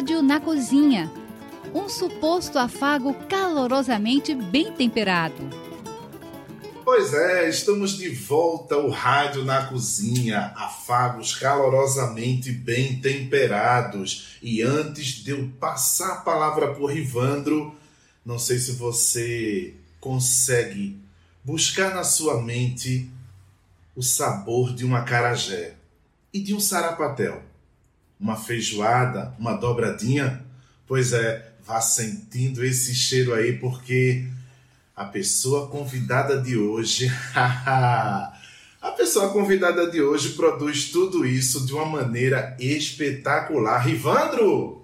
Rádio na Cozinha. Um suposto afago calorosamente bem temperado. Pois é, estamos de volta ao Rádio na Cozinha, afagos calorosamente bem temperados. E antes de eu passar a palavra por Rivandro, não sei se você consegue buscar na sua mente o sabor de um acarajé e de um sarapatel. Uma feijoada, uma dobradinha? Pois é, vá sentindo esse cheiro aí, porque a pessoa convidada de hoje. a pessoa convidada de hoje produz tudo isso de uma maneira espetacular. Rivandro!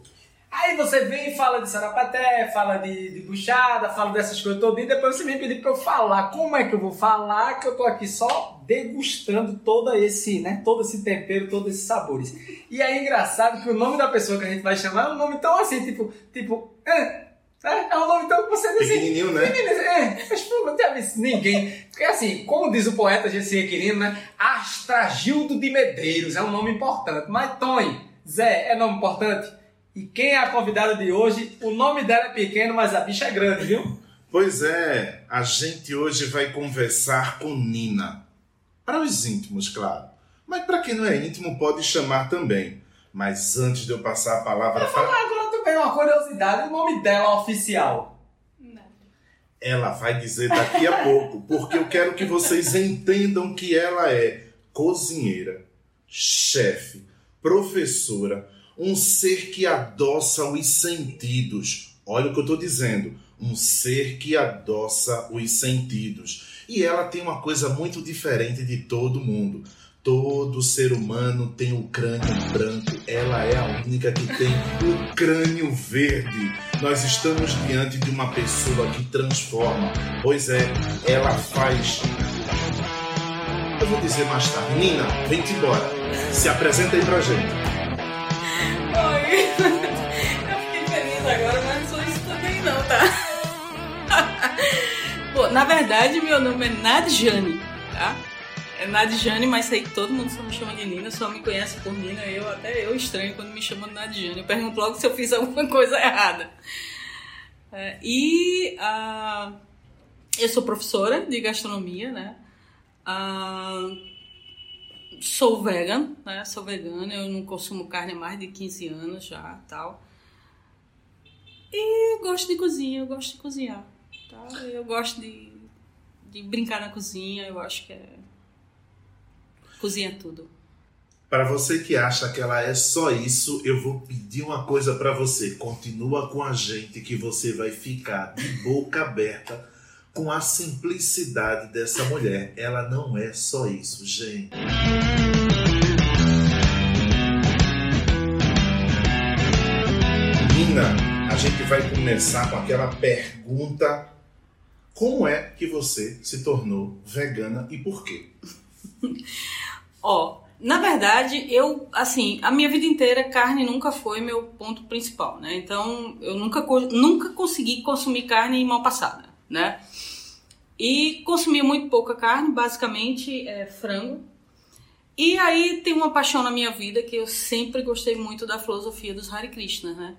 Aí você vem e fala de sarapaté, fala de, de buchada, fala dessas coisas todas, e depois você vem pedir para eu falar. Como é que eu vou falar que eu tô aqui só degustando todo esse, né, todo esse tempero, todos esses sabores. E é engraçado que o nome da pessoa que a gente vai chamar é um nome tão assim, tipo, tipo, é, é, é um nome tão que você diz assim, Pequenininho, né? É, mas pô, não visto ninguém. Porque assim, como diz o poeta Gessinha Quirino, né? Astragildo de Medeiros é um nome importante. Mas Tony, Zé, é nome importante? E quem é a convidada de hoje? O nome dela é pequeno, mas a bicha é grande, viu? Pois é, a gente hoje vai conversar com Nina. Para os íntimos, claro. Mas para quem não é íntimo, pode chamar também. Mas antes de eu passar a palavra Eu falar agora também uma curiosidade, o nome dela oficial. Ela vai dizer daqui a pouco, porque eu quero que vocês entendam que ela é cozinheira, chefe, professora, um ser que adoça os sentidos. Olha o que eu estou dizendo. Um ser que adoça os sentidos. E ela tem uma coisa muito diferente de todo mundo. Todo ser humano tem o crânio branco. Ela é a única que tem o crânio verde. Nós estamos diante de uma pessoa que transforma. Pois é, ela faz. Eu vou dizer mais tarde. Nina, vem-te embora. Se apresenta aí pra gente. Eu fiquei feliz agora, mas não sou isso também não, tá? Pô, na verdade, meu nome é Nadjane, tá? É Nadjane, mas sei que todo mundo só me chama de Nina, só me conhece por Nina. Eu até eu estranho quando me chamam de Nadjane. Eu pergunto logo se eu fiz alguma coisa errada. É, e uh, eu sou professora de gastronomia, né? Uh, sou vegan, né? Sou vegana, eu não consumo carne há mais de 15 anos já, tal. E gosto de cozinha, eu gosto de cozinhar, tá? Eu gosto de, de brincar na cozinha, eu acho que é cozinha tudo. Para você que acha que ela é só isso, eu vou pedir uma coisa para você. Continua com a gente que você vai ficar de boca aberta com a simplicidade dessa mulher. Ela não é só isso, gente. Nina, a gente vai começar com aquela pergunta: como é que você se tornou vegana e por quê? Ó, oh, na verdade, eu, assim, a minha vida inteira carne nunca foi meu ponto principal, né? Então, eu nunca, nunca consegui consumir carne mal passada, né? E consumia muito pouca carne, basicamente é, frango. E aí tem uma paixão na minha vida que eu sempre gostei muito da filosofia dos Hare Krishnas, né?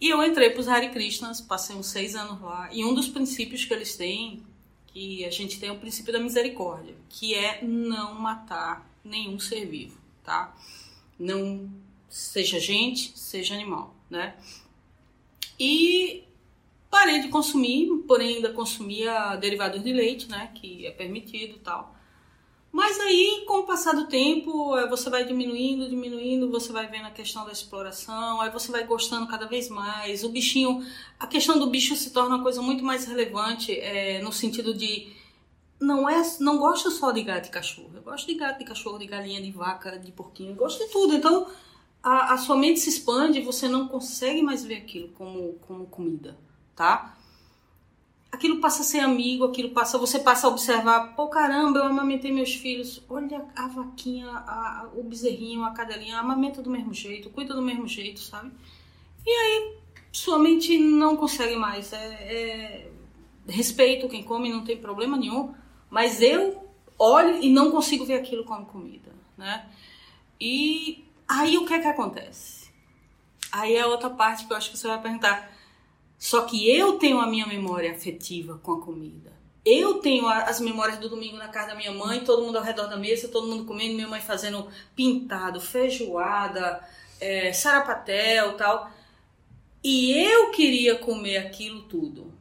E eu entrei para os Hare Krishnas, passei uns seis anos lá. E um dos princípios que eles têm, que a gente tem é o princípio da misericórdia, que é não matar nenhum ser vivo, tá? Não seja gente, seja animal, né? E Parei de consumir, porém ainda consumia derivados de leite, né, que é permitido e tal. Mas aí, com o passar do tempo, eh, você vai diminuindo, diminuindo, você vai vendo a questão da exploração, aí você vai gostando cada vez mais. O bichinho, a questão do bicho se torna uma coisa muito mais relevante é, no sentido de não é, não gosto só de gato e cachorro. Eu gosto de gato, de cachorro, de galinha, de vaca, de porquinho, eu gosto de tudo. Então, a, a sua mente se expande você não consegue mais ver aquilo como, como comida tá? Aquilo passa a ser amigo, aquilo passa, você passa a observar, pô, caramba, eu amamentei meus filhos, olha a vaquinha, a, o bezerrinho, a cadelinha, amamenta do mesmo jeito, cuida do mesmo jeito, sabe? E aí, sua mente não consegue mais, é, é respeito quem come, não tem problema nenhum, mas eu olho e não consigo ver aquilo como comida, né? E aí o que é que acontece? Aí é outra parte que eu acho que você vai perguntar. Só que eu tenho a minha memória afetiva com a comida. Eu tenho as memórias do domingo na casa da minha mãe, todo mundo ao redor da mesa, todo mundo comendo, minha mãe fazendo pintado, feijoada, é, sarapatel tal. E eu queria comer aquilo tudo,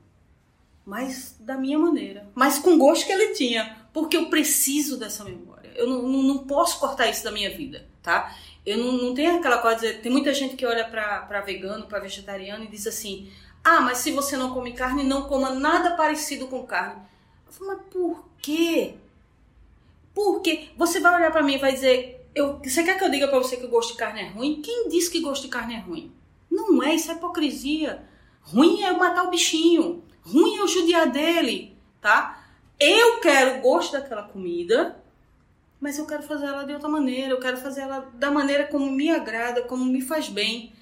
mas da minha maneira, mas com gosto que ele tinha, porque eu preciso dessa memória. Eu não, não, não posso cortar isso da minha vida, tá? Eu não, não tenho aquela coisa tem muita gente que olha para vegano, para vegetariano e diz assim: ah, mas se você não come carne, não coma nada parecido com carne. Eu falo, mas por quê? Por quê? Você vai olhar para mim e vai dizer: eu, você quer que eu diga para você que o gosto de carne é ruim? Quem disse que gosto de carne é ruim? Não é, isso é hipocrisia. Ruim é matar o bichinho. Ruim é o judiar dele, tá? Eu quero o gosto daquela comida, mas eu quero fazer ela de outra maneira. Eu quero fazer ela da maneira como me agrada, como me faz bem.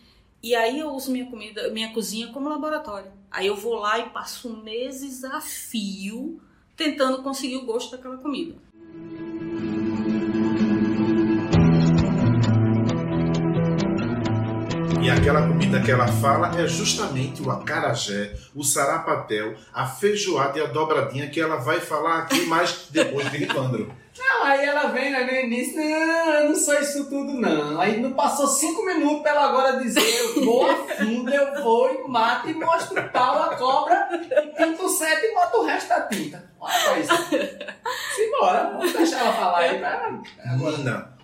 E aí eu uso minha comida, minha cozinha como laboratório. Aí eu vou lá e passo meses a fio tentando conseguir o gosto daquela comida. E aquela comida que ela fala é justamente o acarajé, o sarapatel, a feijoada e a dobradinha que ela vai falar aqui mais depois de Livandro. Não, aí ela vem né, no início, não, eu não sou isso tudo não. Aí não passou cinco minutos pra ela agora dizer, eu vou a fundo, eu vou e mato e mostro o pau, a cobra, e pinto o sete e boto o resto da tinta. Olha isso. Simbora, vamos deixar ela falar aí pra... Agora. Nina,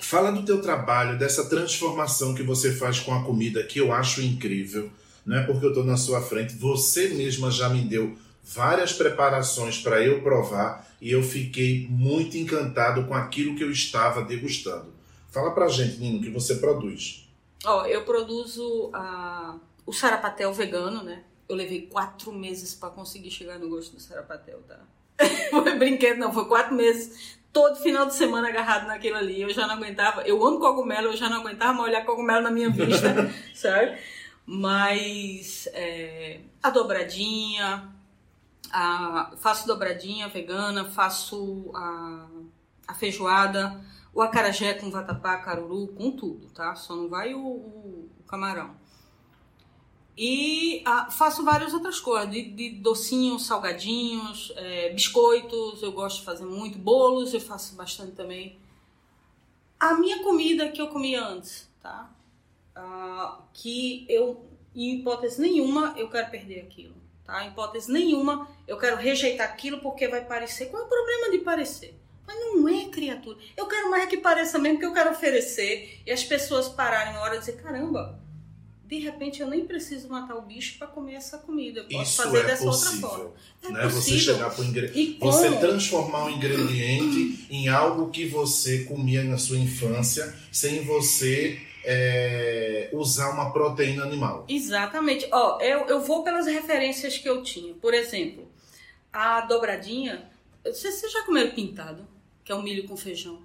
fala do teu trabalho, dessa transformação que você faz com a comida, que eu acho incrível. Não é porque eu tô na sua frente, você mesma já me deu várias preparações para eu provar e eu fiquei muito encantado com aquilo que eu estava degustando. Fala pra gente, Nino, o que você produz. Ó, eu produzo a, o sarapatel vegano, né? Eu levei quatro meses para conseguir chegar no gosto do sarapatel, tá? foi brinquedo, não, foi quatro meses. Todo final de semana agarrado naquilo ali. Eu já não aguentava. Eu amo cogumelo, eu já não aguentava mais olhar cogumelo na minha vista, sabe? Mas é, a dobradinha, a, faço dobradinha vegana, faço a, a feijoada, o acarajé com vatapá, caruru, com tudo, tá? Só não vai o, o, o camarão. E ah, faço várias outras coisas, de, de docinhos, salgadinhos, é, biscoitos, eu gosto de fazer muito, bolos eu faço bastante também. A minha comida que eu comia antes, tá? Ah, que eu, em hipótese nenhuma, eu quero perder aquilo, tá? Em hipótese nenhuma, eu quero rejeitar aquilo porque vai parecer. Qual é o problema de parecer? Mas não é criatura. Eu quero mais que pareça mesmo que eu quero oferecer e as pessoas pararem uma hora e dizer: caramba, de repente eu nem preciso matar o bicho para comer essa comida. Eu posso Isso fazer é dessa possível. outra forma. É né? Você possível. chegar pro ingre... Você transformar um ingrediente em algo que você comia na sua infância sem você é, usar uma proteína animal. Exatamente. Ó, eu, eu vou pelas referências que eu tinha. Por exemplo, a dobradinha. Vocês vocês já comeram pintado? Que é o milho com feijão.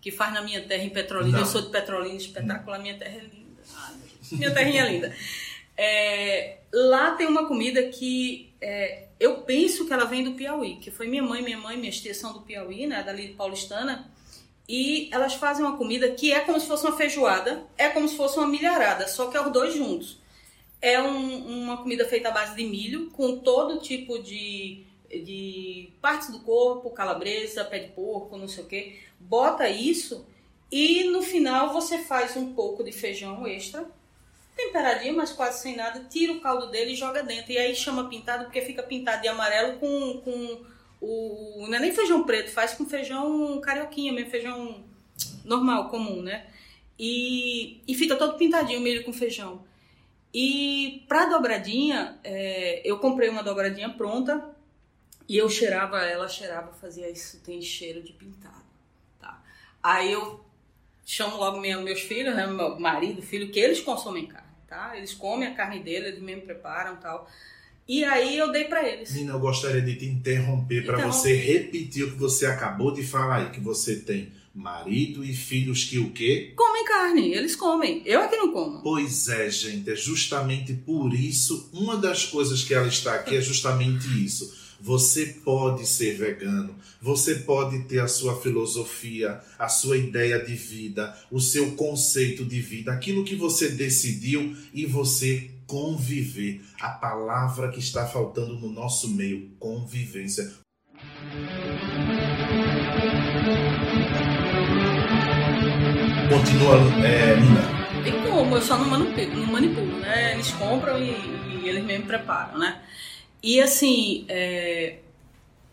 Que faz na minha terra em Petrolina. Não. Eu sou de Petrolina, espetacular. Minha terra é linda. Ai, Deus. minha terrinha é linda. É, lá tem uma comida que é, eu penso que ela vem do Piauí, que foi minha mãe, minha mãe, minha tia são do Piauí, né, dali de paulistana, e elas fazem uma comida que é como se fosse uma feijoada, é como se fosse uma milharada, só que é os dois juntos. É um- uma comida feita à base de milho, com todo tipo de, de partes do corpo, calabresa, pé de porco, não sei o que. Bota isso e no final você faz um pouco de feijão extra, temperadinho, mas quase sem nada, tira o caldo dele e joga dentro. E aí chama pintado porque fica pintado de amarelo com, com o. Não é nem feijão preto, faz com feijão carioquinha mesmo, feijão normal, comum, né? E, e fica todo pintadinho, milho com feijão. E pra dobradinha, é, eu comprei uma dobradinha pronta e eu cheirava ela, cheirava, fazia isso, tem cheiro de pintado, tá? Aí eu chamo logo minha- meus filhos, né, meu marido, filho, que eles consomem carne, tá? Eles comem a carne dele, eles mesmo preparam tal. E aí eu dei pra eles. Nina, eu gostaria de te interromper para Interrompe. você repetir o que você acabou de falar aí, que você tem marido e filhos que o quê? Comem carne, eles comem. Eu é que não como. Pois é, gente, é justamente por isso, uma das coisas que ela está aqui é justamente isso. Você pode ser vegano, você pode ter a sua filosofia, a sua ideia de vida, o seu conceito de vida, aquilo que você decidiu e você conviver. A palavra que está faltando no nosso meio, convivência. Continua, é, Nina. Tem como, eu só não manipulo, não manipulo né? Eles compram e, e eles mesmo preparam, né? E assim, é...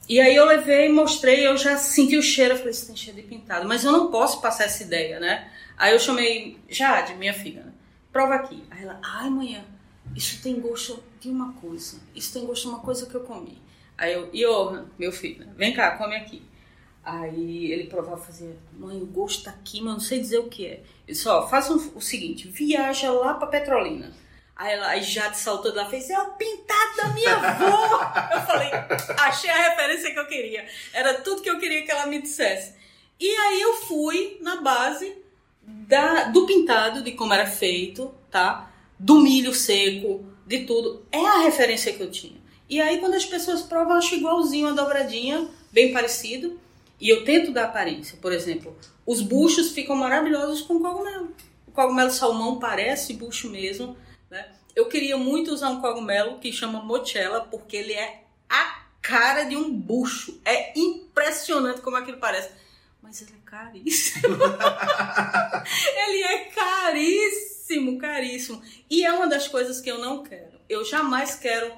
e aí eu levei, mostrei, eu já senti o cheiro, eu falei, isso tem cheiro de pintado, mas eu não posso passar essa ideia, né? Aí eu chamei Jade, minha filha, né? prova aqui. Aí ela, ai manhã, isso tem gosto de uma coisa, isso tem gosto de uma coisa que eu comi. Aí eu, Johan, meu filho, vem cá, come aqui. Aí ele provava fazia, mãe, o gosto tá aqui, mas não sei dizer o que é. Eu disse, ó, faça o seguinte, viaja lá pra Petrolina Aí ela aí Jade saltou lá fez, é o pintado da minha avó. eu falei, achei a referência que eu queria. Era tudo que eu queria que ela me dissesse. E aí eu fui na base da, do pintado, de como era feito, tá? Do milho seco, de tudo. É a referência que eu tinha. E aí quando as pessoas provam, acho igualzinho a dobradinha, bem parecido. E eu tento dar aparência. Por exemplo, os buchos ficam maravilhosos com cogumelo. O cogumelo salmão parece bucho mesmo né? Eu queria muito usar um cogumelo que chama mochela, porque ele é a cara de um bucho. É impressionante como aquilo parece. Mas ele é caríssimo. ele é caríssimo, caríssimo. E é uma das coisas que eu não quero. Eu jamais quero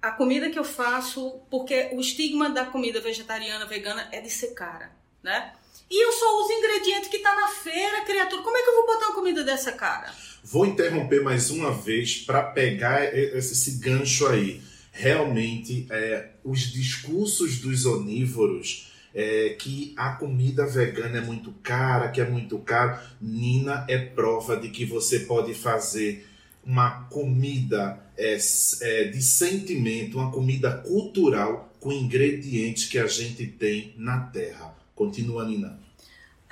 a comida que eu faço, porque o estigma da comida vegetariana, vegana é de ser cara, né? E eu só uso ingrediente que tá na feira, criatura. Como é que eu vou botar uma comida dessa cara? Vou interromper mais uma vez para pegar esse gancho aí. Realmente, é, os discursos dos onívoros é, que a comida vegana é muito cara, que é muito caro. Nina é prova de que você pode fazer uma comida é, é, de sentimento, uma comida cultural com ingredientes que a gente tem na terra. Continua, Nina.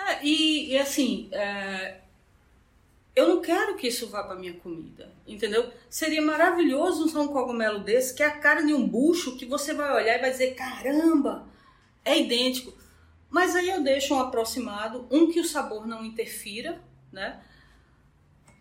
É, e, e, assim, é, eu não quero que isso vá para minha comida, entendeu? Seria maravilhoso usar um cogumelo desse, que é a cara de um bucho, que você vai olhar e vai dizer, caramba, é idêntico. Mas aí eu deixo um aproximado, um que o sabor não interfira, né?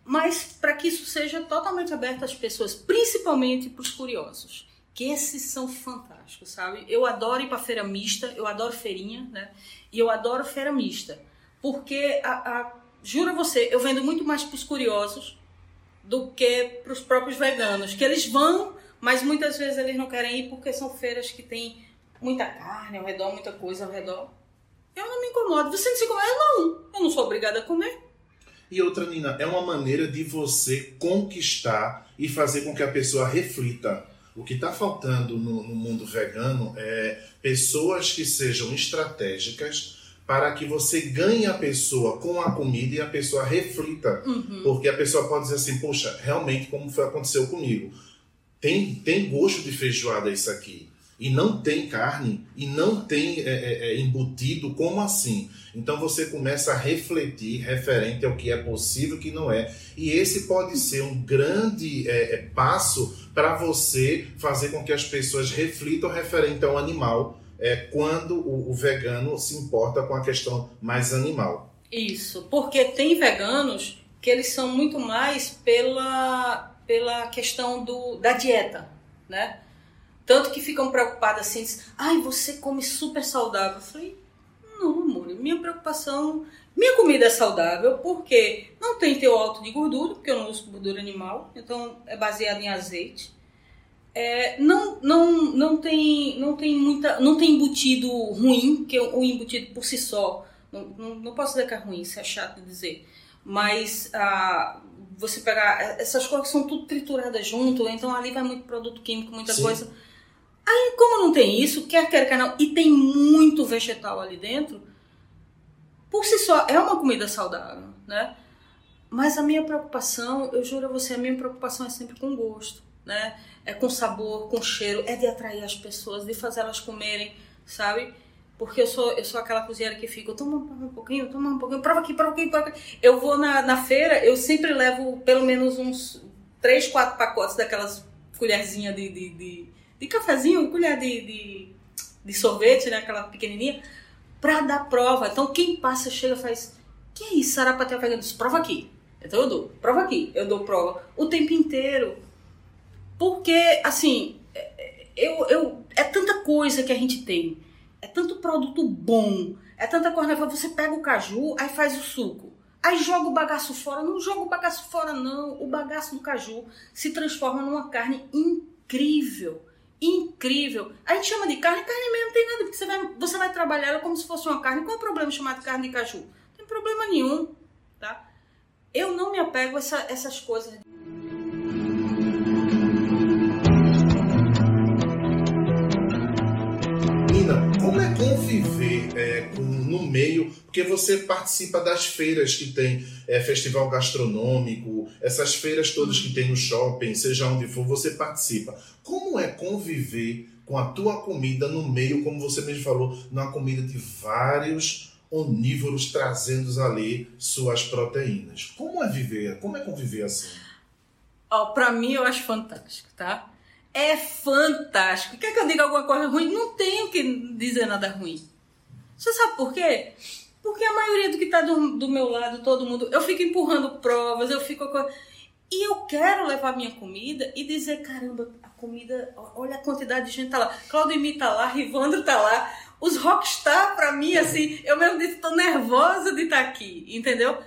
Mas para que isso seja totalmente aberto às pessoas, principalmente para os curiosos, que esses são fantásticos, sabe? Eu adoro ir para feira mista, eu adoro feirinha, né? E eu adoro feira mista, porque a, a juro você, eu vendo muito mais para os curiosos do que para os próprios veganos, que eles vão, mas muitas vezes eles não querem ir porque são feiras que tem muita carne ao redor, muita coisa ao redor. Eu não me incomodo. Você não se incomoda? Não. Eu não sou obrigada a comer. E outra, Nina, é uma maneira de você conquistar e fazer com que a pessoa reflita. O que está faltando no, no mundo vegano é pessoas que sejam estratégicas para que você ganhe a pessoa com a comida e a pessoa reflita. Uhum. Porque a pessoa pode dizer assim, poxa, realmente como foi, aconteceu comigo. Tem, tem gosto de feijoada isso aqui. E não tem carne, e não tem é, é, é, embutido, como assim? Então você começa a refletir referente ao que é possível e que não é. E esse pode ser um grande é, é passo para você fazer com que as pessoas reflitam referente ao animal é quando o, o vegano se importa com a questão mais animal. Isso, porque tem veganos que eles são muito mais pela, pela questão do, da dieta, né? Tanto que ficam preocupados assim, ai, você come super saudável. Eu falei, não, amor, minha preocupação, minha comida é saudável porque não tem teu alto de gordura, porque eu não uso gordura animal, então é baseado em azeite é, não, não, não, tem, não tem muita. não tem embutido ruim, que o embutido por si só. Não, não, não posso dizer que é ruim, isso é chato de dizer. Mas ah, você pegar. Essas coisas são tudo trituradas junto, então ali vai muito produto químico, muita Sim. coisa. Aí, como não tem isso, quer quer canal e tem muito vegetal ali dentro, por si só é uma comida saudável, né? Mas a minha preocupação, eu juro a você, a minha preocupação é sempre com gosto, né? é com sabor, com cheiro, é de atrair as pessoas, de fazer elas comerem, sabe? Porque eu sou, eu sou aquela cozinheira que fica, toma um pouquinho, toma um pouquinho, prova aqui, prova aqui, prova aqui. Eu vou na, na feira, eu sempre levo pelo menos uns três, quatro pacotes daquelas colherzinhas de, de, de, de cafezinho, colher de, de, de sorvete, né? Aquela pequenininha, pra dar prova. Então quem passa, chega e faz, que é isso, sarapatel vegano? Prova aqui. Então eu dou, prova aqui, eu dou prova o tempo inteiro. Porque, assim, é, eu, eu, é tanta coisa que a gente tem, é tanto produto bom, é tanta coisa. Você pega o caju, aí faz o suco. Aí joga o bagaço fora. Não joga o bagaço fora, não. O bagaço do caju se transforma numa carne incrível. Incrível. A gente chama de carne, carne mesmo, não tem nada, porque você vai, você vai trabalhar ela como se fosse uma carne. Qual é o problema chamar de carne de caju? Não tem problema nenhum, tá? Eu não me apego a essa, essas coisas. Nina, como é conviver é, com, no meio? Porque você participa das feiras que tem é, festival gastronômico, essas feiras todas que tem no shopping, seja onde for, você participa. Como é conviver com a tua comida no meio, como você mesmo falou, numa comida de vários onívoros trazendo ali suas proteínas? Como é viver? Como é conviver assim? Ó, pra mim eu acho fantástico, tá? É fantástico. Quer que eu diga alguma coisa ruim? Não tenho que dizer nada ruim. Você sabe por quê? Porque a maioria do que tá do, do meu lado, todo mundo, eu fico empurrando provas, eu fico. E eu quero levar minha comida e dizer: caramba, a comida, olha a quantidade de gente tá lá. Claudemir tá lá, Rivandro tá lá. Os rockstar, pra mim, assim, eu mesmo disse, tô nervosa de estar tá aqui, entendeu?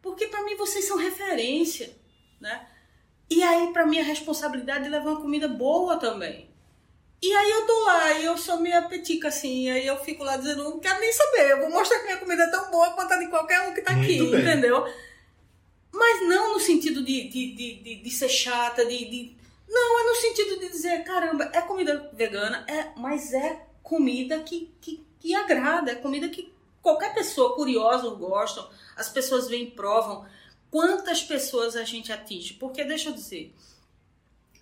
Porque pra mim vocês são referência, né? E aí, pra mim, a responsabilidade de levar uma comida boa também. E aí eu tô lá, e eu sou meio petica, assim, e aí eu fico lá dizendo, não quero nem saber, eu vou mostrar que minha comida é tão boa quanto a de qualquer um que tá aqui, Muito bem. entendeu? Mas não no sentido de, de, de, de, de ser chata, de, de. Não, é no sentido de dizer, caramba, é comida vegana, é, mas é comida que, que, que agrada, é comida que qualquer pessoa curiosa gosta, as pessoas vêm e provam quantas pessoas a gente atinge. Porque, deixa eu dizer,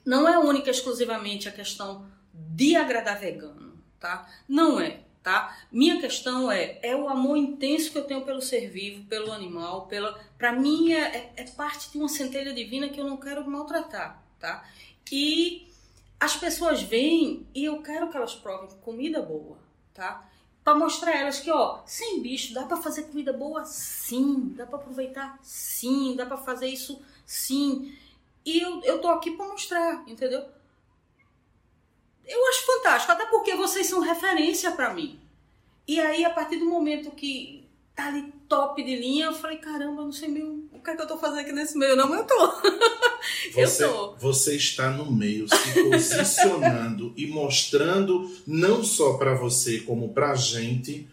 não é única exclusivamente a questão de agradar vegano, tá? Não é, tá? Minha questão é, é o amor intenso que eu tenho pelo ser vivo, pelo animal, pela... Pra mim é, é parte de uma centelha divina que eu não quero maltratar, tá? E as pessoas vêm e eu quero que elas provem comida boa, tá? Para mostrar elas que, ó, sem bicho, dá para fazer comida boa sim, dá para aproveitar sim, dá para fazer isso sim. E eu, eu tô aqui para mostrar, entendeu? Eu acho fantástico, até porque vocês são referência para mim. E aí, a partir do momento que tá ali top de linha, eu falei, caramba, não sei meio, o que é que eu tô fazendo aqui nesse meio? Não, eu tô. Você, eu tô. você está no meio, se posicionando e mostrando, não só para você, como para a gente,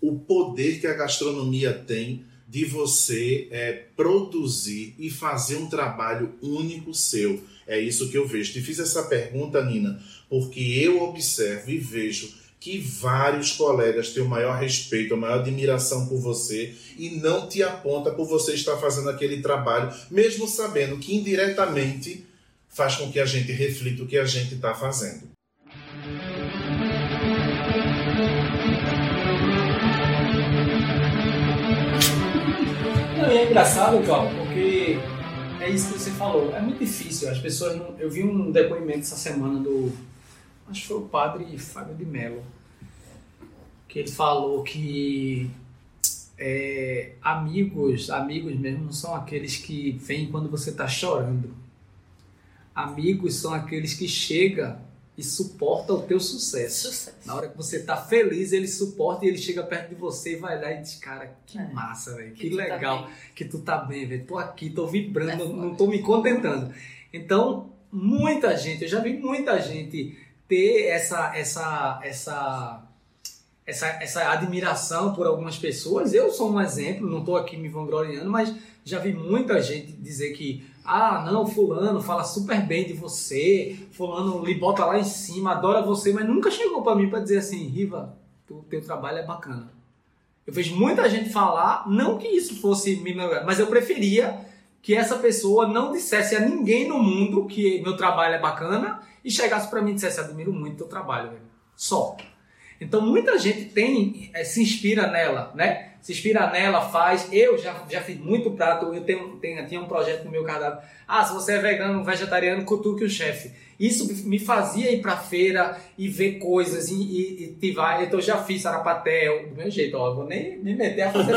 o poder que a gastronomia tem de você é, produzir e fazer um trabalho único seu. É isso que eu vejo. Te fiz essa pergunta, Nina, porque eu observo e vejo que vários colegas têm o maior respeito, a maior admiração por você e não te aponta por você estar fazendo aquele trabalho, mesmo sabendo que indiretamente faz com que a gente reflita o que a gente está fazendo. É engraçado, Cal, porque é isso que você falou. É muito difícil. As pessoas não... Eu vi um depoimento essa semana do. Acho que foi o padre Fábio de Mello. Que ele falou que é, amigos, amigos mesmo, não são aqueles que vêm quando você está chorando. Amigos são aqueles que chegam e suportam o teu sucesso. Sucesso. Na hora que você está feliz, ele suporta e ele chega perto de você e vai lá e diz, cara, que É. massa, velho, que, Que tá legal bem. que tu tá bem, velho. Tô aqui, tô vibrando, É não tô me contentando. Então, muita gente, eu já vi muita gente ter essa essa essa essa, essa admiração por algumas pessoas. Eu sou um exemplo, não estou aqui me vangloriando, mas já vi muita gente dizer que, ah, não, fulano fala super bem de você, fulano lhe bota lá em cima, adora você, mas nunca chegou para mim para dizer assim, Riva, o teu trabalho é bacana. Eu vejo muita gente falar, não que isso fosse me mas eu preferia que essa pessoa não dissesse a ninguém no mundo que meu trabalho é bacana e chegasse para mim e dissesse, admiro muito teu trabalho, velho. Só. Então muita gente tem, eh, se inspira nela, né? se inspira nela, faz. Eu já, já fiz muito prato, eu tenho, tenho, tinha um projeto no meu cardápio. Ah, se você é vegano, vegetariano, cutuque o chefe. Isso me fazia ir pra feira e ver coisas e, e, e tivar. Então eu já fiz sarapaté, do meu jeito, ó, vou nem me meter a fazer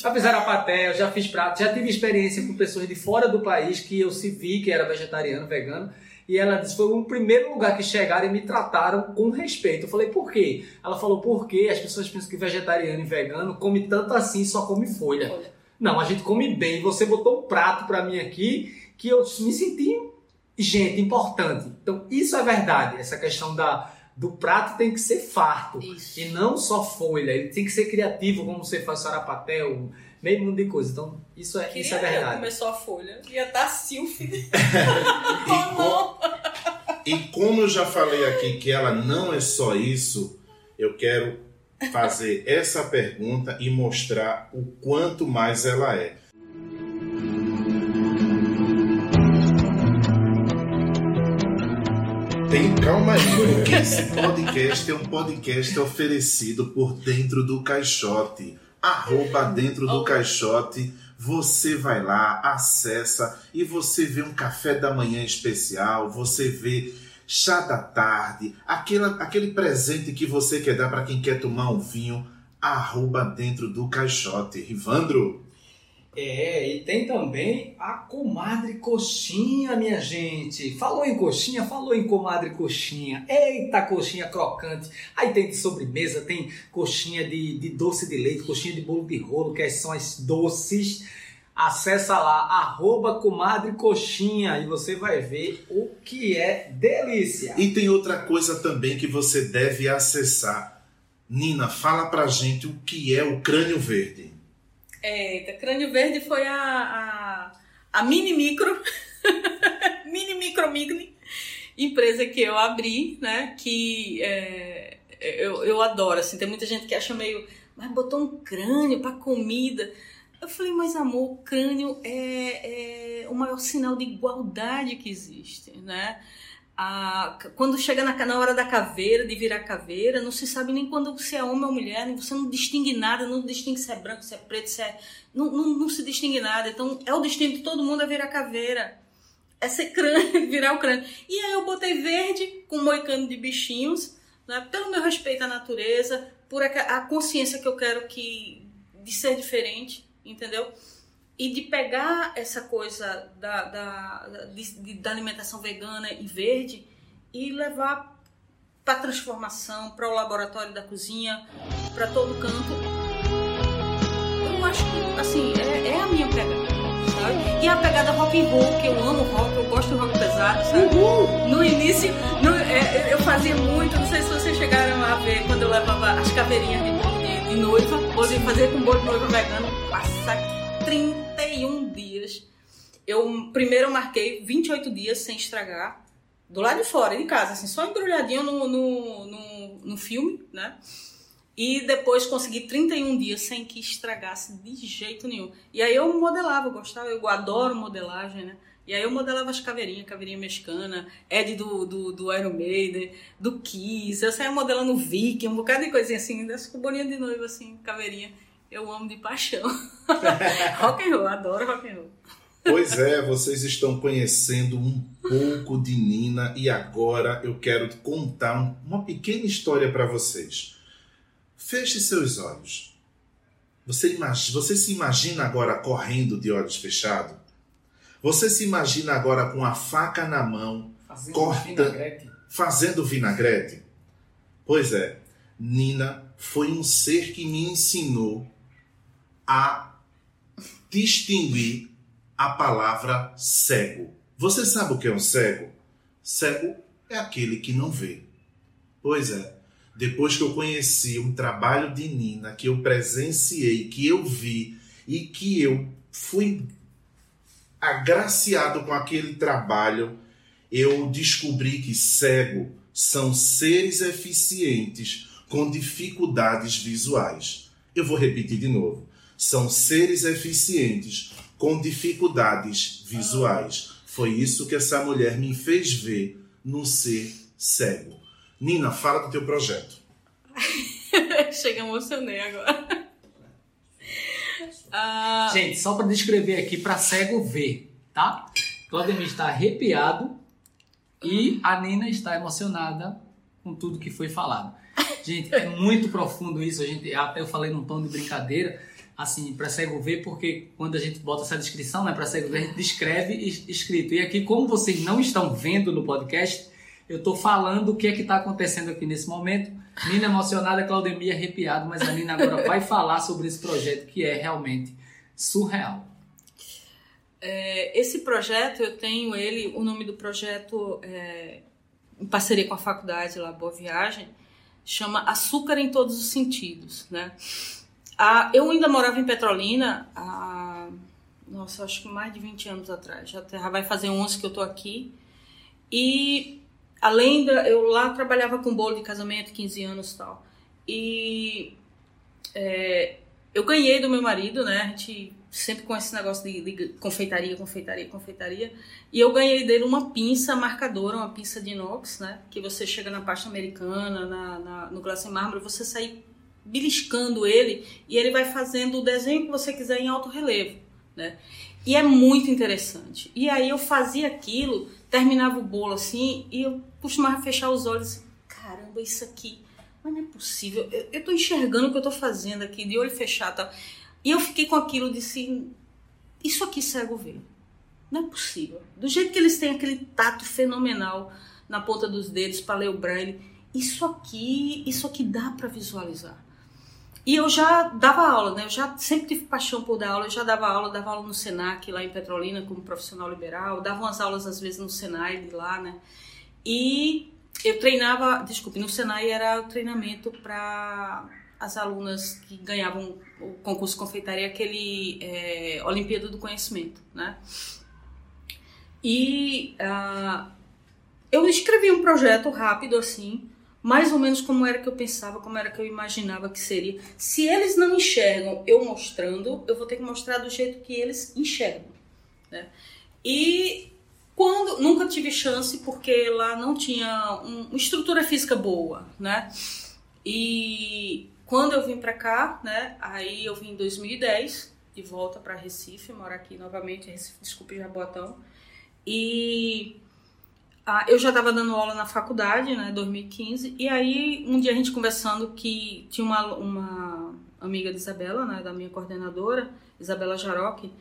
já fiz sarapaté, eu já fiz prato, já tive experiência com pessoas de fora do país que eu se vi que era vegetariano, vegano. E ela disse: foi o primeiro lugar que chegaram e me trataram com respeito. Eu falei: por quê? Ela falou: porque as pessoas pensam que vegetariano e vegano come tanto assim, só come folha. folha. Não, a gente come bem. Você botou um prato para mim aqui que eu me senti gente importante. Então, isso é verdade. Essa questão da, do prato tem que ser farto. Isso. E não só folha. Ele tem que ser criativo, como você faz sarapatel, meio mundo de coisa. Então, isso é, isso é verdade. começou a folha. Ia estar silf. e, com, e como eu já falei aqui que ela não é só isso, eu quero fazer essa pergunta e mostrar o quanto mais ela é. Tem calma aí, porque esse podcast é um podcast oferecido por Dentro do Caixote arroba dentro do caixote. Você vai lá, acessa e você vê um café da manhã especial, você vê chá da tarde, aquele, aquele presente que você quer dar para quem quer tomar um vinho, arroba dentro do caixote. Rivandro? É, e tem também a comadre coxinha, minha gente. Falou em coxinha, falou em comadre coxinha. Eita, coxinha crocante. Aí tem de sobremesa, tem coxinha de, de doce de leite, coxinha de bolo de rolo, que são as doces. Acessa lá, arroba comadre coxinha, e você vai ver o que é delícia. E tem outra coisa também que você deve acessar. Nina, fala pra gente o que é o crânio verde. Eita, Crânio Verde foi a, a, a mini micro, mini micro migni empresa que eu abri, né? Que é, eu, eu adoro, assim, tem muita gente que acha meio, mas botou um crânio para comida. Eu falei, mas amor, o crânio é, é o maior sinal de igualdade que existe, né? A, quando chega na, na hora da caveira, de virar caveira, não se sabe nem quando você é homem ou mulher, você não distingue nada, não distingue se é branco, se é preto, se é. Não, não, não se distingue nada. Então é o destino de todo mundo a virar caveira. É ser crânio, virar o crânio. E aí eu botei verde com moicano de bichinhos, né, pelo meu respeito à natureza, por a, a consciência que eu quero que de ser diferente, entendeu? E de pegar essa coisa da, da, de, da alimentação vegana e verde e levar para transformação, para o laboratório da cozinha, para todo canto. Eu acho que, assim, é, é, a minha pegada, sabe? E a pegada rock and roll, que eu amo rock, eu gosto de rock pesado, sabe? Uhul. No início, no, é, eu fazia muito, não sei se vocês chegaram a ver, quando eu levava as caveirinhas de de, de noiva, ou de fazer com bolo de noiva vegano, passa 31 dias. Eu primeiro marquei 28 dias sem estragar, do lado de fora, de casa, assim, só embrulhadinho no, no, no, no filme, né? E depois consegui 31 dias sem que estragasse de jeito nenhum. E aí eu modelava, eu gostava, eu adoro modelagem, né? E aí eu modelava as caveirinhas, caveirinha mexicana, Ed do, do, do Iron Maiden, do Kiss, eu saía modelando Viking, um bocado de coisinha assim, dessa bolinha de noiva, assim, caveirinha eu amo de paixão. rock and roll, adoro rock and roll. Pois é, vocês estão conhecendo um pouco de Nina e agora eu quero contar uma pequena história para vocês. Feche seus olhos. Você, imagina, você se imagina agora correndo de olhos fechados? Você se imagina agora com a faca na mão, fazendo corta, vinagrete? fazendo vinagrete? Pois é, Nina foi um ser que me ensinou a distinguir a palavra cego. Você sabe o que é um cego? Cego é aquele que não vê. Pois é, depois que eu conheci um trabalho de Nina, que eu presenciei, que eu vi e que eu fui agraciado com aquele trabalho, eu descobri que cego são seres eficientes com dificuldades visuais. Eu vou repetir de novo são seres eficientes com dificuldades visuais. Foi isso que essa mulher me fez ver no ser cego. Nina, fala do teu projeto. Chega, emocionei agora. Ah, Gente, só para descrever aqui, para cego ver, tá? Claudemir está arrepiado e a Nina está emocionada com tudo que foi falado. Gente, é muito profundo isso. A gente, até eu falei num tom de brincadeira, assim, para cego ver, porque quando a gente bota essa descrição, né, para cego ver, a gente descreve es- escrito. E aqui, como vocês não estão vendo no podcast, eu tô falando o que é que tá acontecendo aqui nesse momento. Nina emocionada, Claudemir arrepiado, mas a Nina agora vai falar sobre esse projeto que é realmente surreal. É, esse projeto, eu tenho ele, o nome do projeto, é, em parceria com a faculdade lá, Boa Viagem, chama Açúcar em Todos os Sentidos, né? Ah, eu ainda morava em Petrolina há, nossa, acho que mais de 20 anos atrás, já, vai fazer 11 que eu tô aqui, e além da, eu lá trabalhava com bolo de casamento, 15 anos e tal, e é, eu ganhei do meu marido, né? A gente sempre com esse negócio de, de confeitaria, confeitaria, confeitaria. E eu ganhei dele uma pinça marcadora, uma pinça de inox, né? Que você chega na pasta americana, na, na, no glace mármore, você sai beliscando ele e ele vai fazendo o desenho que você quiser em alto relevo, né? E é muito interessante. E aí eu fazia aquilo, terminava o bolo assim, e eu costumava fechar os olhos e, caramba, isso aqui, mas não é possível. Eu, eu tô enxergando o que eu tô fazendo aqui, de olho fechado. Tal. E eu fiquei com aquilo, disse, isso aqui cego vê. Não é possível. Do jeito que eles têm aquele tato fenomenal na ponta dos dedos para ler o braille, isso aqui, isso aqui dá para visualizar. E eu já dava aula, né? Eu já sempre tive paixão por dar aula. Eu já dava aula, dava aula no Senac lá em Petrolina como profissional liberal, dava umas aulas às vezes no Senai de lá, né? E eu treinava, desculpe, no Senai era o treinamento para as alunas que ganhavam o concurso confeitaria, aquele é, Olimpíada do Conhecimento, né? E uh, eu escrevi um projeto rápido assim, mais ou menos como era que eu pensava, como era que eu imaginava que seria. Se eles não enxergam eu mostrando, eu vou ter que mostrar do jeito que eles enxergam, né? E quando nunca tive chance porque lá não tinha um, uma estrutura física boa, né? E quando eu vim para cá, né? Aí eu vim em 2010 de volta para Recife, morar aqui novamente, Recife, desculpe Jaboatão. E ah, eu já estava dando aula na faculdade, né? 2015. E aí um dia a gente conversando que tinha uma, uma amiga de Isabela, né? Da minha coordenadora, Isabela Jaroque.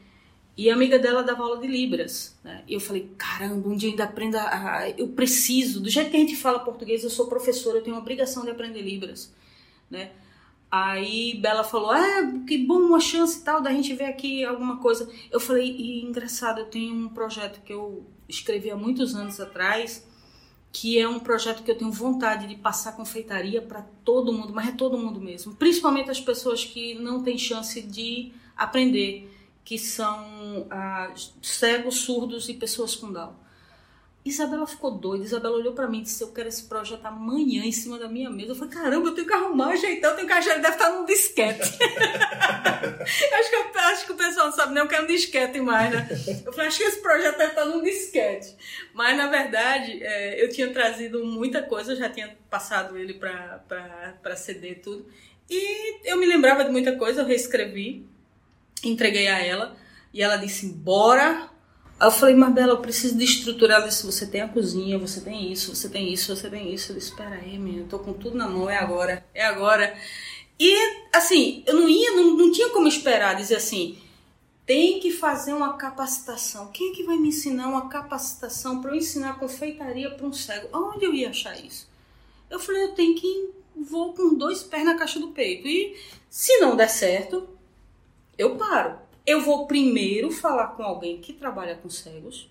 E a amiga dela dava aula de Libras, né? E eu falei, caramba, um dia ainda aprenda, a... eu preciso, do jeito que a gente fala português, eu sou professora, eu tenho uma obrigação de aprender Libras, né? Aí Bela falou, ah, que bom, uma chance e tal, da gente ver aqui alguma coisa. Eu falei, e engraçado, eu tenho um projeto que eu escrevi há muitos anos atrás, que é um projeto que eu tenho vontade de passar confeitaria para todo mundo, mas é todo mundo mesmo, principalmente as pessoas que não têm chance de aprender que são ah, cegos, surdos e pessoas com Down. Isabela ficou doida. Isabela olhou para mim e disse: Eu quero esse projeto amanhã em cima da minha mesa. Eu falei: Caramba, eu tenho que arrumar, ajeitar. Eu tenho que achar. Ele deve estar num disquete. acho, que, eu, acho que o pessoal não sabe nem o que é um disquete mais, né? Eu falei: Acho que esse projeto deve estar num disquete. Mas na verdade, é, eu tinha trazido muita coisa. Eu já tinha passado ele para CD e tudo. E eu me lembrava de muita coisa. Eu reescrevi entreguei a ela e ela disse bora aí eu falei mas Bela eu preciso de estrutura. Ela disse você tem a cozinha você tem isso você tem isso você tem isso. Eu disse espera aí menina eu tô com tudo na mão é agora é agora. E assim eu não ia não, não tinha como esperar dizer assim tem que fazer uma capacitação. Quem é que vai me ensinar uma capacitação para eu ensinar confeitaria para um cego? Onde eu ia achar isso? Eu falei eu tenho que vou com dois pés na caixa do peito. E se não der certo eu paro. Eu vou primeiro falar com alguém que trabalha com cegos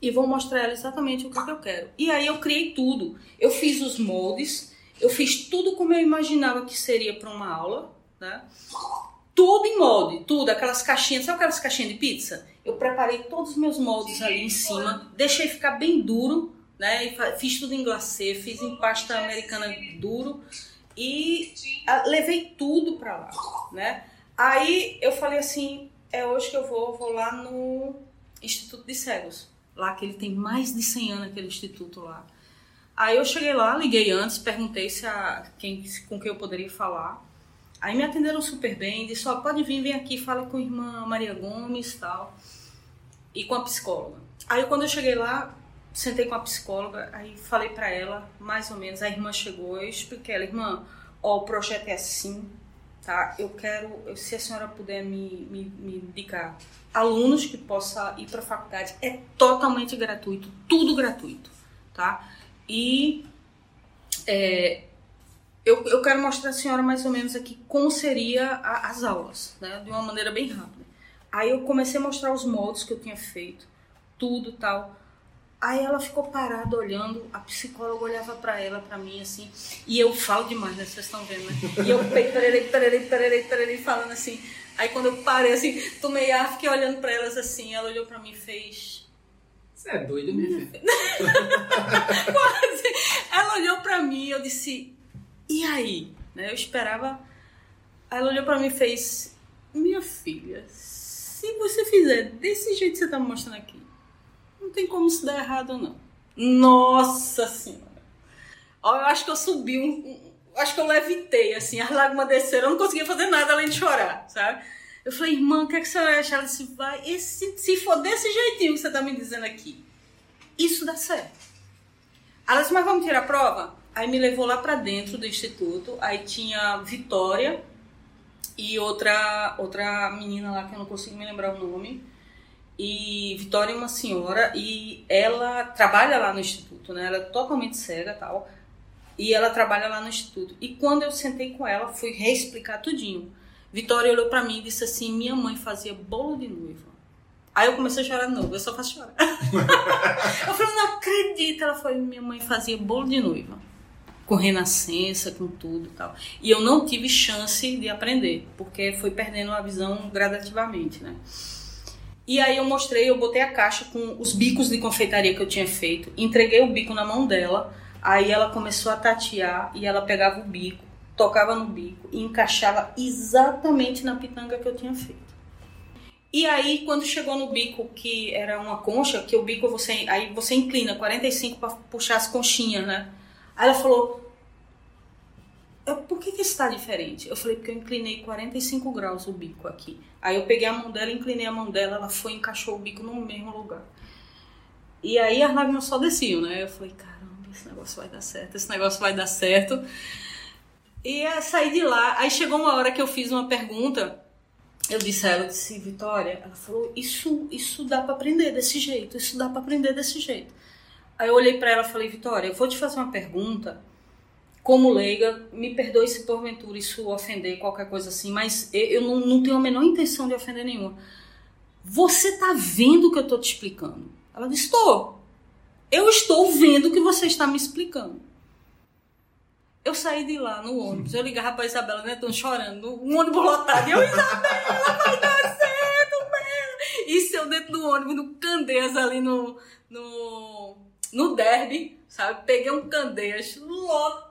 e vou mostrar ela exatamente o que, que eu quero. E aí eu criei tudo. Eu fiz os moldes, eu fiz tudo como eu imaginava que seria para uma aula, né? Tudo em molde, tudo, aquelas caixinhas, sabe aquelas caixinhas de pizza? Eu preparei todos os meus moldes ali em cima, deixei ficar bem duro, né? E fiz tudo em glacê, fiz em pasta americana duro e levei tudo para lá, né? Aí eu falei assim, é hoje que eu vou, vou lá no Instituto de Cegos, lá que ele tem mais de 100 anos aquele instituto lá. Aí eu cheguei lá, liguei antes, perguntei se a, quem, com quem eu poderia falar. Aí me atenderam super bem, disse, ó, pode vir, vem aqui, fala com a irmã Maria Gomes e tal. E com a psicóloga. Aí quando eu cheguei lá, sentei com a psicóloga, aí falei para ela, mais ou menos, a irmã chegou, eu expliquei ela, irmã, ó, o projeto é assim, tá? Eu quero, se a senhora puder me, me, me indicar alunos que possa ir para a faculdade, é totalmente gratuito, tudo gratuito, tá? E é, eu, eu quero mostrar a senhora mais ou menos aqui como seria a, as aulas, né? De uma maneira bem rápida. Aí eu comecei a mostrar os moldes que eu tinha feito, tudo tal. Aí ela ficou parada olhando, a psicóloga olhava para ela, para mim, assim, e eu falo demais, né? Vocês estão vendo, né? E eu pererei, pererei, pererei, pererei, falando assim. Aí quando eu parei, assim, tomei ar, fiquei olhando para elas assim, ela olhou para mim e fez. Você é doido, minha filha? Quase. Ela olhou para mim e eu disse, e aí? Né? Eu esperava. Ela olhou para mim e fez: Minha filha, se você fizer desse jeito que você tá me mostrando aqui, não tem como isso dar errado, não. Nossa Senhora! Eu acho que eu subi um. acho que eu levitei, assim, as lágrimas desceram, eu não conseguia fazer nada além de chorar, sabe? Eu falei, irmã, o que, é que achar? Ela disse, vai, esse, se for desse jeitinho que você tá me dizendo aqui, isso dá certo. Ela disse, mas vamos tirar a prova? Aí me levou lá para dentro do instituto. Aí tinha Vitória e outra outra menina lá que eu não consigo me lembrar o nome. E Vitória é uma senhora e ela trabalha lá no instituto, né? Ela é totalmente cega, tal. E ela trabalha lá no instituto. E quando eu sentei com ela, fui reexplicar tudinho. Vitória olhou para mim e disse assim: "Minha mãe fazia bolo de noiva". Aí eu comecei a chorar de novo, eu só faço chorar. eu falei, não acredito. Ela foi, minha mãe fazia bolo de noiva com renascença, com tudo e tal. E eu não tive chance de aprender, porque foi perdendo a visão gradativamente, né? E aí eu mostrei, eu botei a caixa com os bicos de confeitaria que eu tinha feito, entreguei o bico na mão dela, aí ela começou a tatear e ela pegava o bico, tocava no bico e encaixava exatamente na pitanga que eu tinha feito. E aí, quando chegou no bico, que era uma concha, que o bico você. Aí você inclina 45 para puxar as conchinhas, né? Aí ela falou: por que, que está diferente? Eu falei, porque eu inclinei 45 graus o bico aqui. Aí eu peguei a mão dela, inclinei a mão dela, ela foi e encaixou o bico no mesmo lugar. E aí as lágrimas só desciam, né? Eu falei, caramba, esse negócio vai dar certo, esse negócio vai dar certo. E eu saí de lá. Aí chegou uma hora que eu fiz uma pergunta. Eu disse a ela, eu disse, Vitória, ela falou, isso, isso dá para aprender desse jeito, isso dá para aprender desse jeito. Aí eu olhei para ela e falei, Vitória, eu vou te fazer uma pergunta como leiga, me perdoe se porventura isso ofender qualquer coisa assim, mas eu não, não tenho a menor intenção de ofender nenhuma. Você está vendo o que eu estou te explicando? Ela disse: Estou. Eu estou vendo o que você está me explicando. Eu saí de lá no ônibus, eu ligava para Isabela, né? Estão chorando, um ônibus lotado. E eu, Isabela, vai dar certo, Bela. Isso eu dentro do ônibus, no Candeias, ali no, no, no derby, sabe? Peguei um Candeias lotado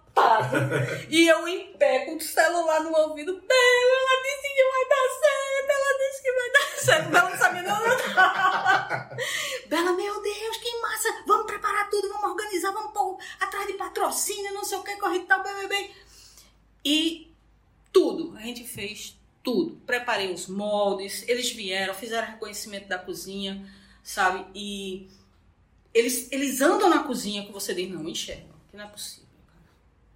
e eu em pé, com o celular no ouvido. Bela, ela disse que vai dar certo, ela disse que vai dar certo. Bela não sabia não. Bela, meu Deus, que massa. Vamos preparar tudo, vamos organizar, vamos pôr atrás de patrocínio, não sei o que, corre tal, bem. E tudo, a gente fez tudo. Preparei os moldes, eles vieram, fizeram reconhecimento da cozinha, sabe? E eles, eles andam na cozinha que você diz, não, enxergam, que não é possível.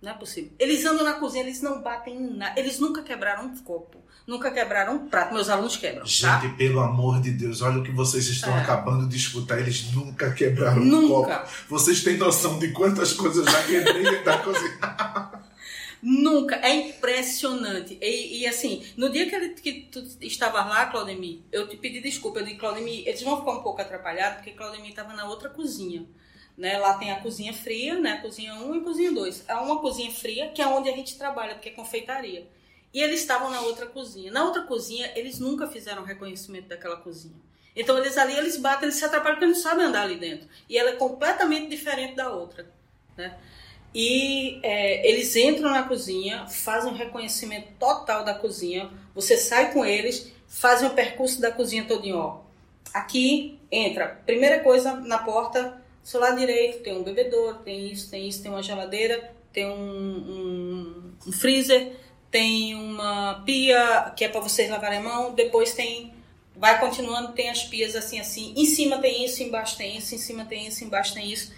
Não é possível. Eles andam na cozinha, eles não batem em nada. Eles nunca quebraram um copo. Nunca quebraram um prato. Meus alunos quebram. Gente, tá? pelo amor de Deus, olha o que vocês estão É. acabando de escutar. Eles nunca quebraram um Nunca. copo. Vocês têm noção de quantas coisas eu já quebrei da cozinha? Nunca. É impressionante. E, e, assim, no dia que, ele, que tu estavas lá, Claudemir, eu te pedi desculpa. Eu disse, Claudemir, eles vão ficar um pouco atrapalhados, porque Claudemir estava na outra cozinha. Né? Lá tem a cozinha fria, né? cozinha 1 e cozinha 2. É uma cozinha fria, que é onde a gente trabalha, porque é confeitaria. E eles estavam na outra cozinha. Na outra cozinha, eles nunca fizeram reconhecimento daquela cozinha. Então, eles ali, eles batem, eles se atrapalham porque não sabem andar ali dentro. E ela é completamente diferente da outra. Né? E é, eles entram na cozinha, fazem um reconhecimento total da cozinha. Você sai com eles, fazem o percurso da cozinha todinho. Ó. Aqui, entra. Primeira coisa, na porta, seu lado direito tem um bebedouro, tem isso, tem isso, tem uma geladeira, tem um, um, um freezer, tem uma pia que é para vocês lavarem a mão, depois tem vai continuando, tem as pias assim assim, em cima tem isso, embaixo tem isso, em cima tem isso, embaixo tem isso.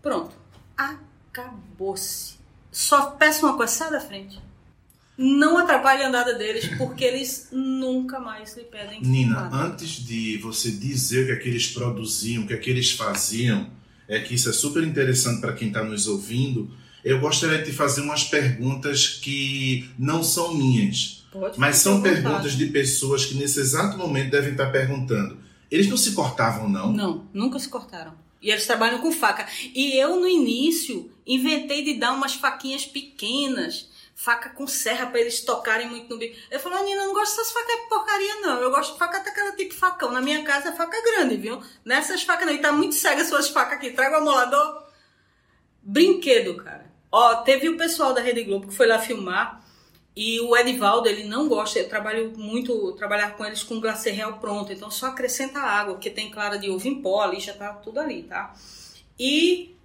Pronto. Acabou-se. Só peço uma coisa, sai da frente. Não atrapalhe a andada deles, porque eles nunca mais lhe pedem Nina, nada. antes de você dizer o que é que eles produziam, o que é que eles faziam, é que isso é super interessante para quem está nos ouvindo. Eu gostaria de fazer umas perguntas que não são minhas, Pode mas são perguntas de pessoas que nesse exato momento devem estar perguntando. Eles não se cortavam, não? Não, nunca se cortaram. E eles trabalham com faca. E eu, no início, inventei de dar umas faquinhas pequenas, faca com serra, para eles tocarem muito no bico. Eu falei, Nina, eu não gosto dessas facas de porcaria, não. Eu gosto de faca daquela tipo facão. Na minha casa é faca grande, viu? Nessas facas não. E tá muito cega as suas facas aqui. Traga o amolador. Brinquedo, cara. Ó, teve o pessoal da Rede Globo que foi lá filmar. E o Edivaldo, ele não gosta, eu trabalho muito, trabalhar com eles com glacê real pronto, então só acrescenta água, porque tem clara de ovo em pó ali, já tá tudo ali, tá? E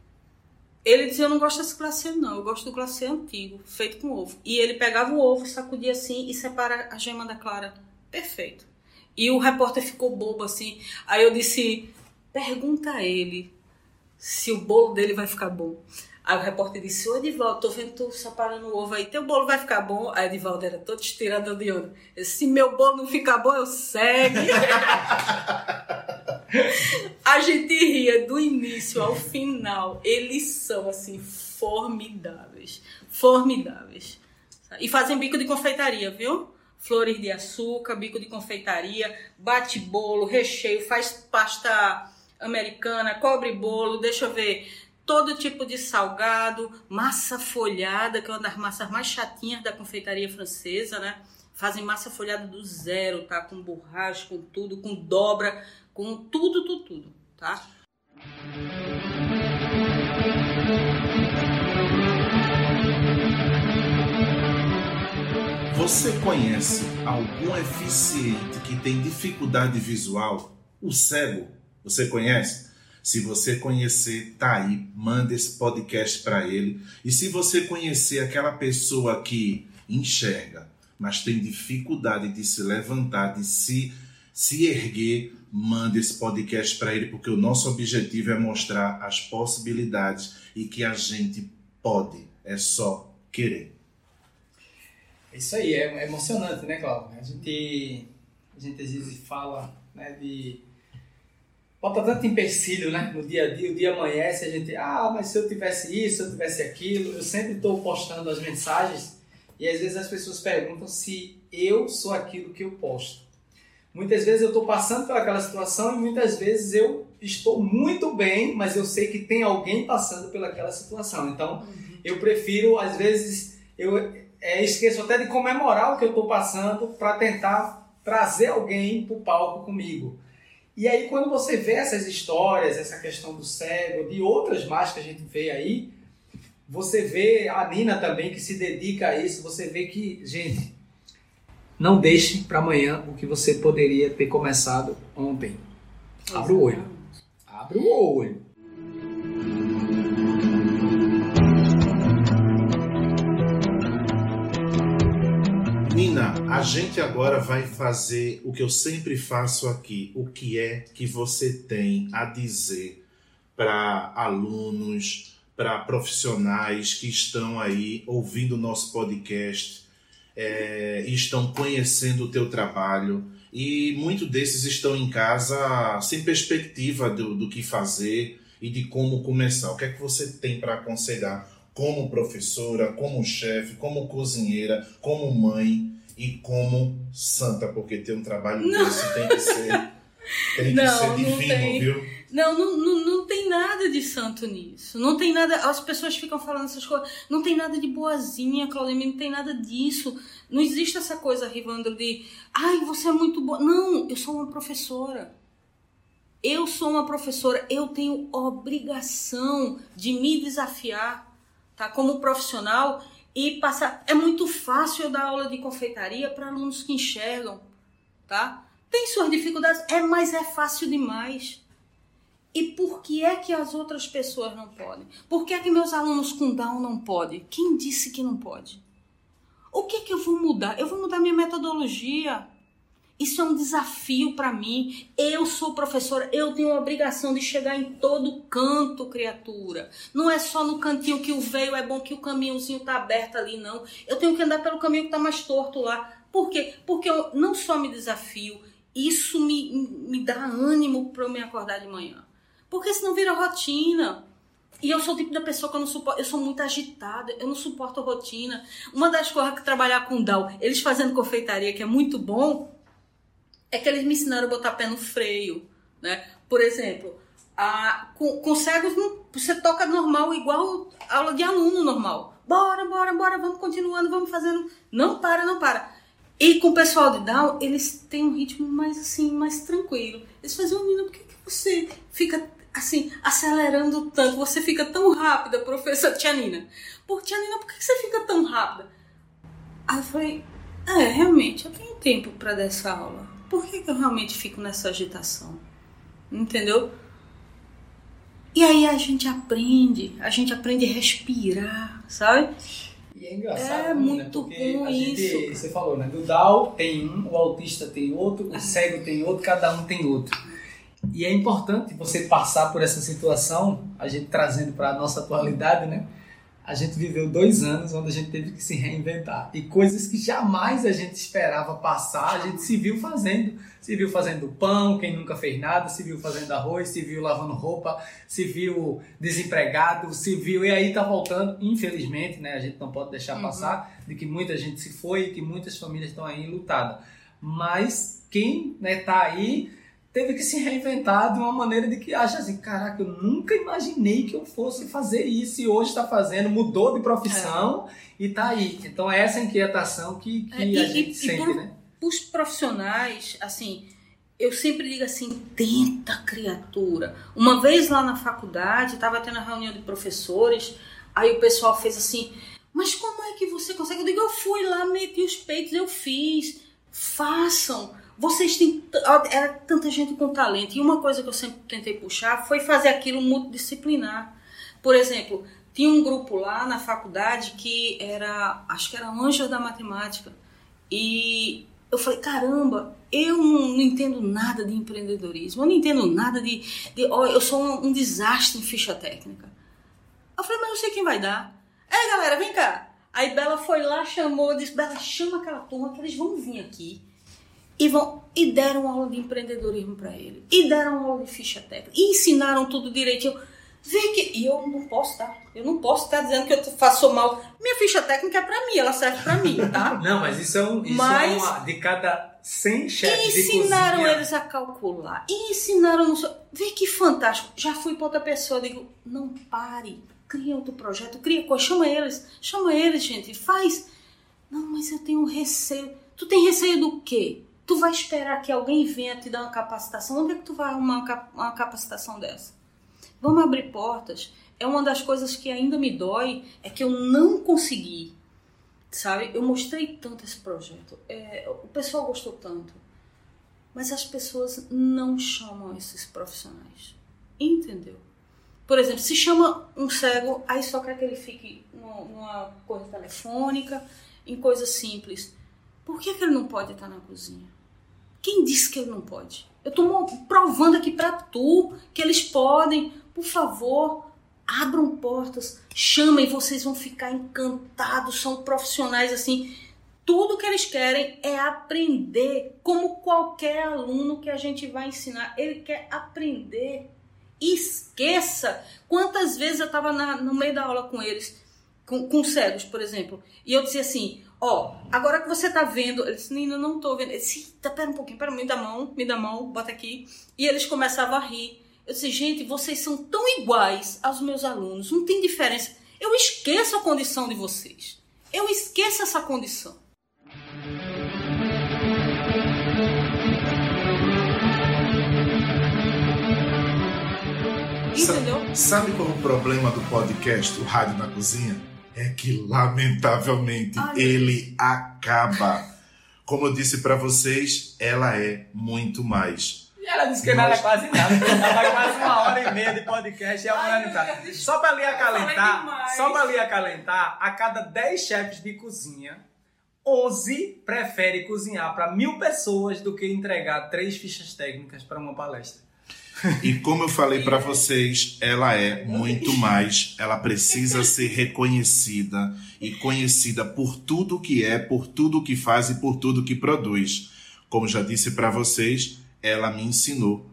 ele dizia, eu não gosto desse glacê não, eu gosto do glacê antigo, feito com ovo. E ele pegava o ovo, sacudia assim e separa a gema da clara. Perfeito. E o repórter ficou bobo assim, aí eu disse, pergunta a ele se o bolo dele vai ficar bom. Aí o repórter disse, ô Edivaldo, tô vendo tu separando o ovo aí, teu bolo vai ficar bom? Aí Edivaldo era todo estirado de disse, Se meu bolo não ficar bom, eu segue. A gente ria do início ao final. Eles são, assim, formidáveis. Formidáveis. E fazem bico de confeitaria, viu? Flores de açúcar, bico de confeitaria, bate bolo, recheio, faz pasta americana, cobre bolo, deixa eu ver, todo tipo de salgado, massa folhada, que é uma das massas mais chatinhas da confeitaria francesa, né? Fazem massa folhada do zero, tá? Com borracha, com tudo, com dobra, com tudo, tudo, tudo, tá? Você conhece algum eficiente que tem dificuldade visual? O cego, você conhece? Se você conhecer, tá aí, manda esse podcast para ele. E se você conhecer aquela pessoa que enxerga, mas tem dificuldade de se levantar, de se, se erguer, manda esse podcast para ele, porque o nosso objetivo é mostrar as possibilidades e que a gente pode, é só querer. É Isso aí, é, é emocionante, né, Cláudio? A gente, a gente às vezes fala né, de. Bota tanto empecilho né, no dia a dia, o dia amanhece, a gente, ah, mas se eu tivesse isso, se eu tivesse aquilo, eu sempre estou postando as mensagens e às vezes as pessoas perguntam se eu sou aquilo que eu posto. Muitas vezes eu estou passando por aquela situação e muitas vezes eu estou muito bem, mas eu sei que tem alguém passando pelaquela situação. Então, eu prefiro, às vezes, eu é, esqueço até de comemorar o que eu estou passando para tentar trazer alguém para o palco comigo. E aí, quando você vê essas histórias, essa questão do cego, de outras mais que a gente vê aí, você vê a Nina também que se dedica a isso, você vê que, gente, não deixe para amanhã o que você poderia ter começado ontem. Abre o olho. Abre o olho. Nina, a gente agora vai fazer o que eu sempre faço aqui. O que é que você tem a dizer para alunos, para profissionais que estão aí ouvindo o nosso podcast é, estão conhecendo o teu trabalho e muitos desses estão em casa sem perspectiva do, do que fazer e de como começar. O que é que você tem para aconselhar como professora, como chefe, como cozinheira, como mãe e como santa, porque ter um trabalho desse tem que ser, tem que Não, ser não divino, viu? Não, não, não, não tem nada de santo nisso. Não tem nada. As pessoas ficam falando essas coisas. Não tem nada de boazinha, Claudemir. Não tem nada disso. Não existe essa coisa, Rivandro, de. Ai, você é muito boa. Não, eu sou uma professora. Eu sou uma professora. Eu tenho obrigação de me desafiar, tá? Como profissional e passar. É muito fácil eu dar aula de confeitaria para alunos que enxergam, tá? Tem suas dificuldades, é, mas é fácil demais. E por que é que as outras pessoas não podem? Por que é que meus alunos com Down não podem? Quem disse que não pode? O que é que eu vou mudar? Eu vou mudar minha metodologia. Isso é um desafio para mim. Eu sou professora, eu tenho a obrigação de chegar em todo canto, criatura. Não é só no cantinho que o veio, é bom que o caminhozinho tá aberto ali, não. Eu tenho que andar pelo caminho que tá mais torto lá. Por quê? Porque eu não só me desafio, isso me, me dá ânimo para eu me acordar de manhã. Porque senão vira rotina. E eu sou o tipo da pessoa que eu não suporto, eu sou muito agitada, eu não suporto rotina. Uma das coisas que trabalhar com Dal, eles fazendo confeitaria, que é muito bom, é que eles me ensinaram a botar pé no freio, né? Por exemplo, a, com, com cegos você toca normal, igual aula de aluno normal. Bora, bora, bora, vamos continuando, vamos fazendo. Não para, não para. E com o pessoal de Down, eles têm um ritmo mais assim, mais tranquilo. Eles fazem, menina, por que, que você fica assim, acelerando tanto? Você fica tão rápida, professora Tianina. Por Tianina, por que, você fica tão rápida? Aí eu falei, é, realmente, eu tenho tempo para dar essa aula. Por que, que eu realmente fico nessa agitação? Entendeu? E aí a gente aprende, a gente aprende a respirar, sabe? E é engraçado. É né? muito Porque bom a gente, isso. Você falou, né? Do Down tem um, o autista tem outro, Ah. o cego tem outro, cada um tem outro. E é importante você passar por essa situação, a gente trazendo para a nossa atualidade, né? A gente viveu dois anos onde a gente teve que se reinventar. E coisas que jamais a gente esperava passar, a gente se viu fazendo. Se viu fazendo pão, quem nunca fez nada, se viu fazendo arroz, se viu lavando roupa, se viu desempregado, se viu. E aí tá voltando, infelizmente, né? A gente não pode deixar Uhum. passar de que muita gente se foi e que muitas famílias estão aí lutadas. Mas quem né, tá aí teve que se reinventar de uma maneira de que acha assim, caraca, eu nunca imaginei que eu fosse fazer isso e hoje está fazendo, mudou de profissão e tá aí. Então é essa inquietação que, que É, e- a e- gente e sente, por- né? Os profissionais, assim, eu sempre digo assim, tenta criatura. Uma vez lá na faculdade, estava tendo uma reunião de professores, aí o pessoal fez assim, mas como é que você consegue? Eu digo, eu fui lá, meti os peitos, eu fiz. Façam. Vocês têm era tanta gente com talento. E uma coisa que eu sempre tentei puxar foi fazer aquilo multidisciplinar. Por exemplo, tinha um grupo lá na faculdade que era, acho que era Anjos da Matemática. E eu falei, caramba, eu não, não entendo nada de empreendedorismo, eu não entendo nada de. de ó, eu sou um, um desastre em ficha técnica. Eu falei, mas eu sei quem vai dar. É, galera, vem cá. Aí Bela foi lá, chamou, disse, Bela, chama aquela turma que eles vão vir aqui. E, vão, e deram aula de empreendedorismo para ele. E deram aula de ficha técnica. E ensinaram tudo direitinho. Vê que. E eu não posso, tá? Eu não posso estar dizendo que eu faço mal. Minha ficha técnica é para mim, ela serve para mim, tá? Não, mas isso é, um, isso Mas- é uma. De cada 100 E chefes de ensinaram cozinha. eles a calcular. E ensinaram. No. Vê que fantástico. Já fui para outra pessoa. Digo, não pare. Cria outro projeto. Cria coisa. Chama eles. Chama eles, gente. Faz. Não, mas eu tenho receio. Tu tem receio do quê? Tu vai esperar que alguém venha te dar uma capacitação? Onde é que tu vai arrumar uma cap- uma capacitação dessa? Vamos abrir portas. É uma das coisas que ainda me dói. É que eu não consegui sabe? Eu mostrei tanto esse projeto, é, o pessoal gostou tanto, mas as pessoas não chamam esses profissionais, entendeu? Por exemplo, se chama um cego, aí só quer que ele fique numa coisa telefônica, em coisas simples. Por que, que ele não pode estar na cozinha? Quem disse que ele não pode? Eu estou provando aqui para tu que eles podem. Por favor, abram portas, chamem, vocês vão ficar encantados. São profissionais assim. Tudo que eles querem é aprender, como qualquer aluno que a gente vai ensinar. Ele quer aprender. Esqueça quantas vezes eu estava no meio da aula com eles, com, com cegos, por exemplo, e eu dizia assim: Ó, agora que você tá vendo, ele disse, Nina, não tô vendo. Ele disse, "Eita, pera um pouquinho, pera, me dá a mão, me dá a mão, bota aqui. E eles começavam a rir. Eu disse, gente, vocês são tão iguais aos meus alunos, não tem diferença. Eu esqueço a condição de vocês. Eu esqueço essa condição. Entendeu? Sabe qual é o problema do podcast, o Rádio na Cozinha? É que, lamentavelmente, Ai. ele acaba. Como eu disse pra vocês, ela é muito mais. Ela disse que não era quase nada. Ela quase uma hora e meia de podcast e a mulher não tá. Só pra lhe acalentar, só pra lhe acalentar, a cada 10 chefes de cozinha, 11 prefere cozinhar para mil pessoas do que entregar três fichas técnicas para uma palestra. E como eu falei para vocês, ela é muito mais. Ela precisa ser reconhecida e conhecida por tudo que é, por tudo que faz e por tudo que produz. Como já disse para vocês, ela me ensinou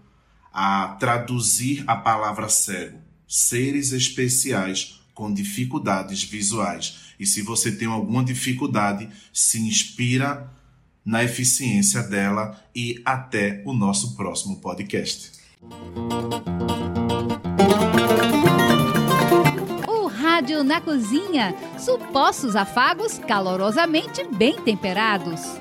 a traduzir a palavra cego, seres especiais com dificuldades visuais. E se você tem alguma dificuldade, se inspira na eficiência dela e até o nosso próximo podcast. O Rádio na Cozinha. Supostos afagos calorosamente bem temperados.